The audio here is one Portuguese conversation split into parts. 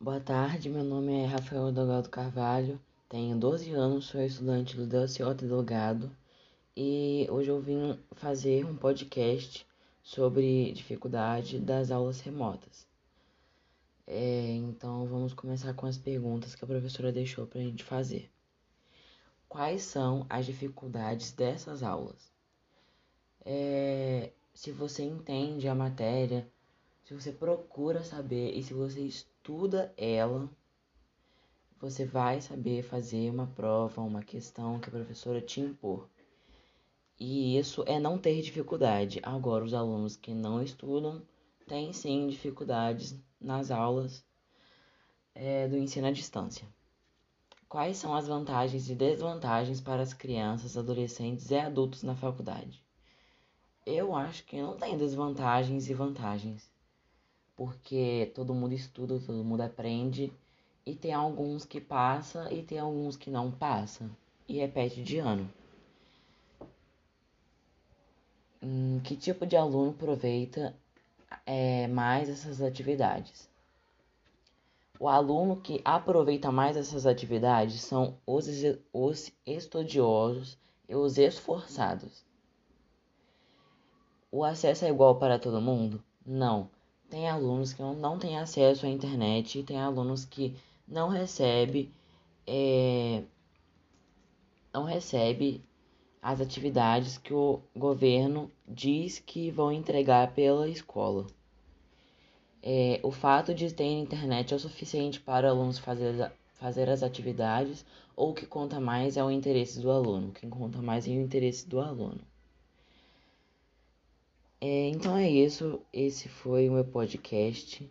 Boa tarde, meu nome é Rafael Delgado Carvalho, tenho 12 anos, sou estudante do Delciota Delgado e hoje eu vim fazer um podcast sobre dificuldade das aulas remotas. É, então vamos começar com as perguntas que a professora deixou para a gente fazer. Quais são as dificuldades dessas aulas? É, se você entende a matéria, se você procura saber e se você estuda ela, você vai saber fazer uma prova, uma questão que a professora te impor. E isso é não ter dificuldade. Agora, os alunos que não estudam têm sim dificuldades nas aulas é, do ensino à distância. Quais são as vantagens e desvantagens para as crianças, adolescentes e adultos na faculdade? Eu acho que não tem desvantagens e vantagens porque todo mundo estuda, todo mundo aprende, e tem alguns que passa e tem alguns que não passa e repete de ano. Hum, que tipo de aluno aproveita é, mais essas atividades? O aluno que aproveita mais essas atividades são os, os estudiosos e os esforçados. O acesso é igual para todo mundo? Não tem alunos que não têm acesso à internet, tem alunos que não recebe, é, não recebe as atividades que o governo diz que vão entregar pela escola. É, o fato de ter internet é o suficiente para alunos fazer, fazer as atividades ou o que conta mais é o interesse do aluno. Quem conta mais é o interesse do aluno. É, então é isso. Esse foi o meu podcast.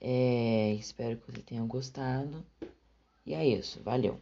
É, espero que você tenha gostado. E é isso. Valeu.